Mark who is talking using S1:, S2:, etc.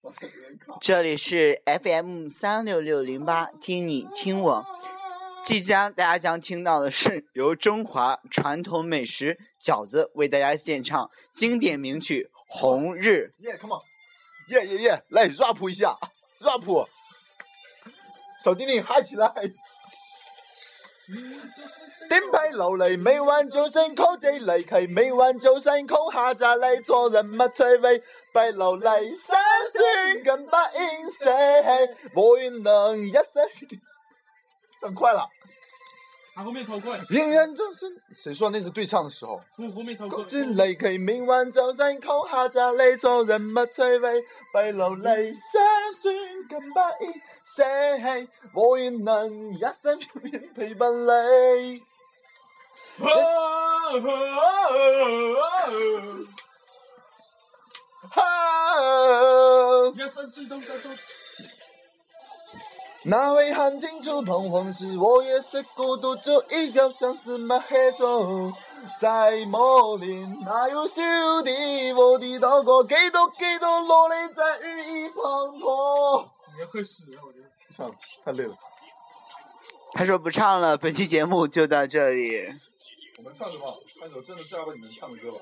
S1: 这里是 FM 三六六零八，听你听我。即将大家将听到的是由中华传统美食饺子为大家献唱经典名曲《红日》。
S2: 耶，come on，耶耶耶，来 rap 一下，rap，小弟弟嗨起来！顶牌流嚟，每晚就剩口仔嚟契，每晚就剩口下咋嚟，做人乜趣味，白流嚟，三酸跟白银色，我愿能一生。唱快了。
S3: 他后面超快。
S2: 永远就是，谁说那是对唱的时候？
S3: 后后面超快。口
S2: 仔嚟契，每晚就剩口下咋嚟，做人乜趣味，白流嚟，三酸跟白银色，我愿能一生陪伴你。
S3: 一生之中
S2: 那位含情触碰往事，我也是孤独，就一样相思满黑中，在梦里哪有兄弟？我的祷告，几多几多落泪在雨一滂沱。
S3: 你要喝屎啊！我觉得。
S2: 算了，太累了。
S1: 他说不唱了，本期节目就到这里。
S2: 我们唱什么？唱首真的正儿八经能唱的歌吧。